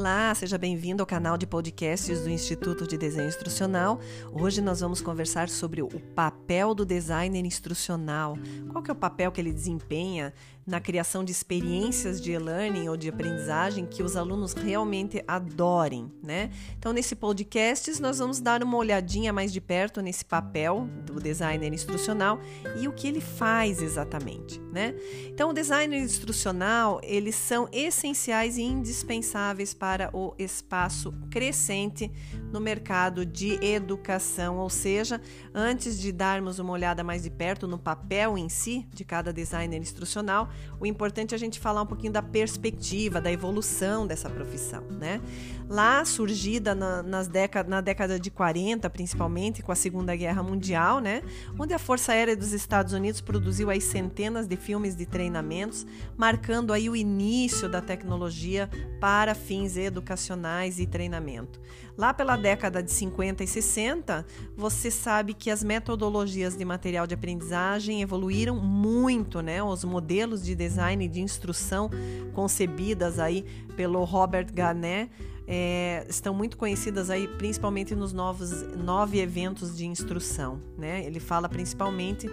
Olá, seja bem-vindo ao canal de podcasts do Instituto de Desenho Instrucional. Hoje nós vamos conversar sobre o papel do designer instrucional. Qual que é o papel que ele desempenha na criação de experiências de e-learning ou de aprendizagem que os alunos realmente adorem, né? Então, nesse podcast, nós vamos dar uma olhadinha mais de perto nesse papel do designer instrucional e o que ele faz exatamente, né? Então, o designer instrucional, eles são essenciais e indispensáveis para o espaço crescente no mercado de educação, ou seja, antes de darmos uma olhada mais de perto no papel em si de cada designer instrucional, o importante é a gente falar um pouquinho da perspectiva, da evolução dessa profissão, né? Lá, surgida na, nas década, na década de 40, principalmente com a Segunda Guerra Mundial, né? Onde a Força Aérea dos Estados Unidos produziu aí centenas de filmes de treinamentos, marcando aí o início da tecnologia para fins educacionais e treinamento. Lá pela década de 50 e 60, você sabe que as metodologias de material de aprendizagem evoluíram muito, né? Os modelos de design de instrução concebidas aí pelo Robert Garnet é, estão muito conhecidas aí, principalmente nos novos nove eventos de instrução, né? Ele fala principalmente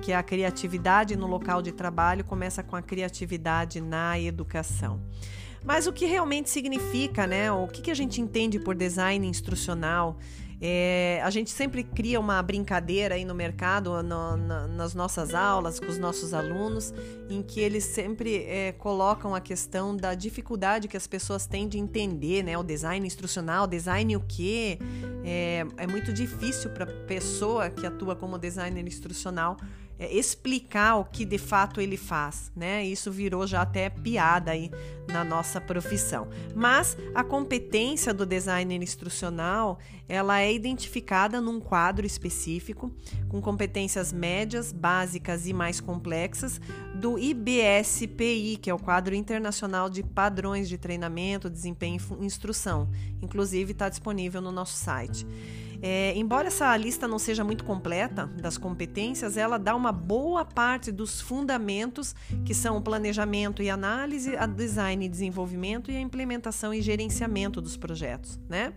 que a criatividade no local de trabalho começa com a criatividade na educação. Mas o que realmente significa, né? O que, que a gente entende por design instrucional? É, a gente sempre cria uma brincadeira aí no mercado, no, na, nas nossas aulas, com os nossos alunos, em que eles sempre é, colocam a questão da dificuldade que as pessoas têm de entender, né? O design instrucional, design o quê? É, é muito difícil para a pessoa que atua como designer instrucional explicar o que de fato ele faz, né? Isso virou já até piada aí na nossa profissão. Mas a competência do designer instrucional, ela é identificada num quadro específico, com competências médias, básicas e mais complexas do IBSPI, que é o quadro internacional de padrões de treinamento, desempenho e instrução. Inclusive está disponível no nosso site. É, embora essa lista não seja muito completa das competências, ela dá uma boa parte dos fundamentos que são o planejamento e análise, a design e desenvolvimento e a implementação e gerenciamento dos projetos, né?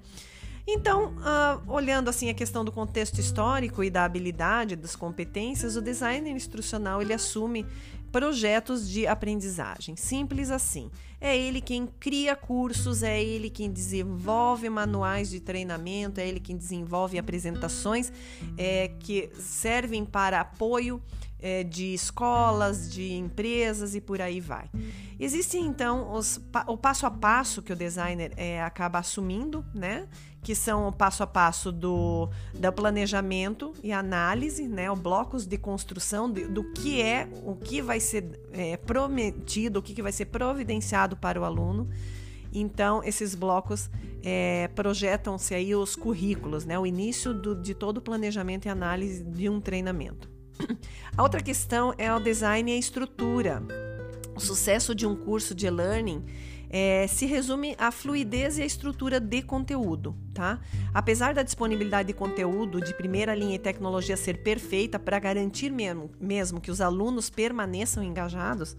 Então, uh, olhando assim a questão do contexto histórico e da habilidade, das competências, o designer instrucional ele assume projetos de aprendizagem. Simples assim. É ele quem cria cursos, é ele quem desenvolve manuais de treinamento, é ele quem desenvolve apresentações é, que servem para apoio é, de escolas, de empresas e por aí vai. Existem então os, o passo a passo que o designer é, acaba assumindo, né? Que são o passo a passo do, do planejamento e análise, né, o blocos de construção de, do que é, o que vai ser é, prometido, o que, que vai ser providenciado para o aluno. Então, esses blocos é, projetam-se aí os currículos, né, o início do, de todo o planejamento e análise de um treinamento. A outra questão é o design e a estrutura. O sucesso de um curso de e-learning é, se resume à fluidez e à estrutura de conteúdo, tá? Apesar da disponibilidade de conteúdo de primeira linha e tecnologia ser perfeita para garantir mesmo, mesmo que os alunos permaneçam engajados,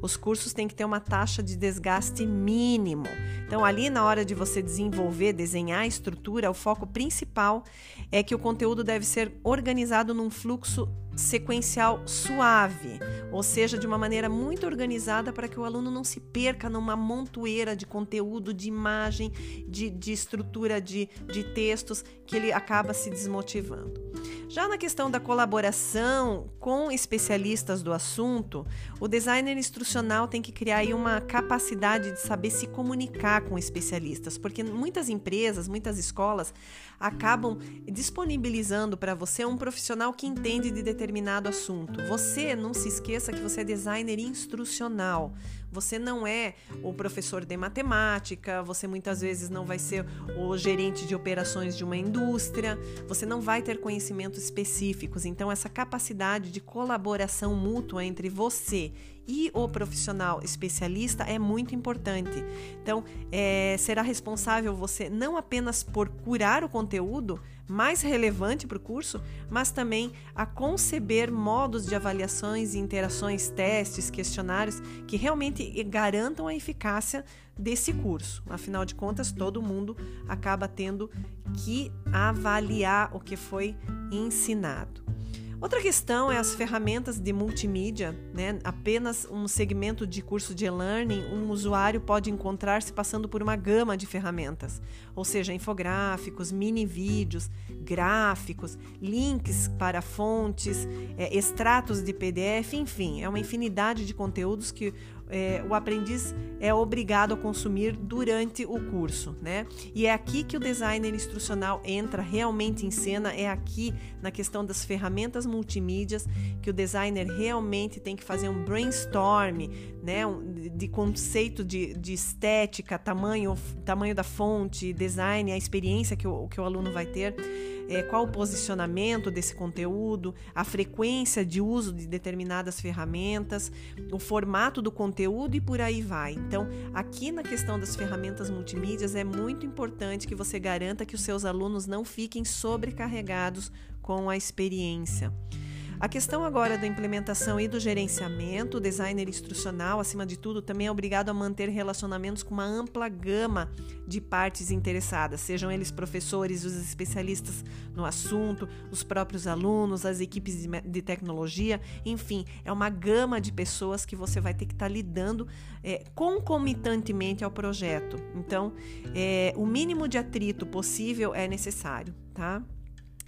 os cursos têm que ter uma taxa de desgaste mínimo. Então, ali na hora de você desenvolver, desenhar a estrutura, o foco principal é que o conteúdo deve ser organizado num fluxo sequencial suave, ou seja, de uma maneira muito organizada para que o aluno não se perca numa montoeira de conteúdo, de imagem, de, de estrutura de, de textos, que ele acaba se desmotivando. Já na questão da colaboração com especialistas do assunto, o designer instrucional tem que criar uma capacidade de saber se comunicar com especialistas, porque muitas empresas, muitas escolas acabam disponibilizando para você um profissional que entende de determinado assunto. Você não se esqueça que você é designer instrucional. Você não é o professor de matemática, você muitas vezes não vai ser o gerente de operações de uma indústria, você não vai ter conhecimentos específicos. Então, essa capacidade de colaboração mútua entre você e o profissional especialista é muito importante. Então, é, será responsável você não apenas por curar o conteúdo mais relevante para o curso, mas também a conceber modos de avaliações, interações, testes, questionários que realmente garantam a eficácia desse curso. Afinal de contas, todo mundo acaba tendo que avaliar o que foi ensinado. Outra questão é as ferramentas de multimídia, né? Apenas um segmento de curso de e-learning, um usuário pode encontrar-se passando por uma gama de ferramentas, ou seja, infográficos, mini vídeos, gráficos, links para fontes, é, extratos de PDF, enfim, é uma infinidade de conteúdos que é, o aprendiz é obrigado a consumir durante o curso, né? E é aqui que o designer instrucional entra realmente em cena, é aqui na questão das ferramentas multimídias que o designer realmente tem que fazer um brainstorm, né? De conceito de, de estética, tamanho, tamanho da fonte, design, a experiência que o, que o aluno vai ter é, qual o posicionamento desse conteúdo, a frequência de uso de determinadas ferramentas, o formato do conteúdo e por aí vai. Então, aqui na questão das ferramentas multimídias, é muito importante que você garanta que os seus alunos não fiquem sobrecarregados com a experiência. A questão agora da implementação e do gerenciamento, o designer instrucional, acima de tudo, também é obrigado a manter relacionamentos com uma ampla gama de partes interessadas, sejam eles professores, os especialistas no assunto, os próprios alunos, as equipes de, tecnologia, enfim, é uma gama de pessoas que você vai ter que estar tá lidando é, concomitantemente ao projeto. Então, é, o mínimo de atrito possível é necessário, tá?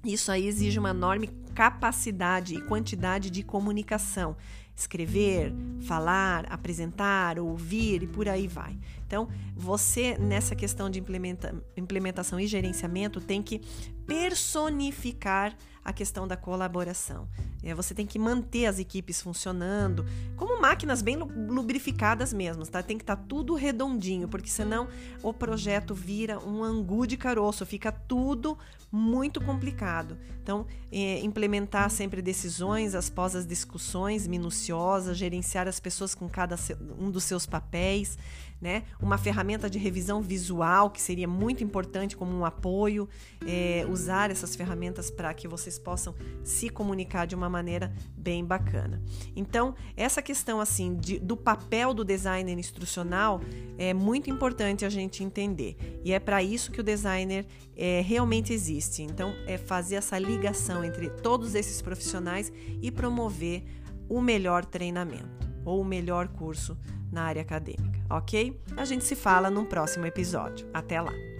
Isso aí exige uma enorme capacidade e quantidade de comunicação. Escrever, falar, apresentar, ouvir e por aí vai. Então, você, nessa questão de implementa, implementação e gerenciamento, tem que personificar a questão da colaboração. É, você tem que manter as equipes funcionando como máquinas bem lubrificadas mesmo, tá? Tem que estar tá tudo redondinho, porque senão o projeto vira um angu de caroço, fica tudo muito complicado. Então, é, implementar sempre decisões após as discussões minuciosas, gerenciar as pessoas com cada um dos seus papéis, né? Uma ferramenta de revisão visual que seria muito importante como um apoio, é, usar essas ferramentas para que vocês possam se comunicar de uma maneira bem bacana. Então, essa questão assim de, do papel do designer instrucional é muito importante a gente entender e é para isso que o designer é, realmente existe. Então, é fazer essa ligação entre todos esses profissionais e promover o melhor treinamento ou o melhor curso na área acadêmica, ok? A gente se fala num próximo episódio. Até lá!